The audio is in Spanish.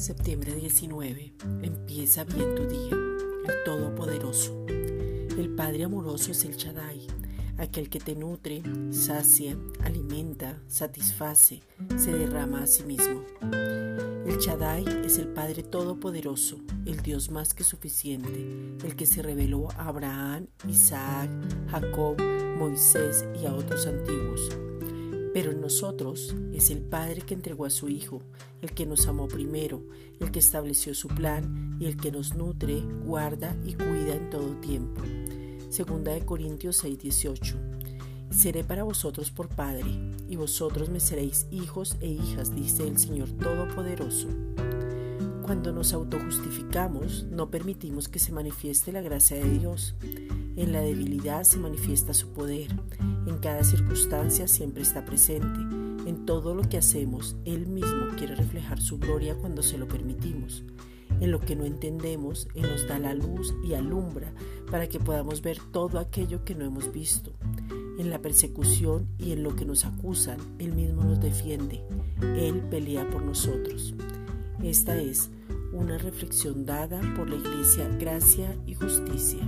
Septiembre 19. Empieza bien tu día. El Todopoderoso. El Padre amoroso es el Shaddai, aquel que te nutre, sacia, alimenta, satisface, se derrama a sí mismo. El Shaddai es el Padre Todopoderoso, el Dios más que suficiente, el que se reveló a Abraham, Isaac, Jacob, Moisés y a otros antiguos pero en nosotros es el Padre que entregó a su Hijo, el que nos amó primero, el que estableció su plan y el que nos nutre, guarda y cuida en todo tiempo. Segunda de Corintios 6:18. Seré para vosotros por Padre, y vosotros me seréis hijos e hijas, dice el Señor Todopoderoso. Cuando nos autojustificamos, no permitimos que se manifieste la gracia de Dios. En la debilidad se manifiesta su poder. En cada circunstancia siempre está presente. En todo lo que hacemos, Él mismo quiere reflejar su gloria cuando se lo permitimos. En lo que no entendemos, Él nos da la luz y alumbra para que podamos ver todo aquello que no hemos visto. En la persecución y en lo que nos acusan, Él mismo nos defiende. Él pelea por nosotros. Esta es una reflexión dada por la Iglesia Gracia y Justicia.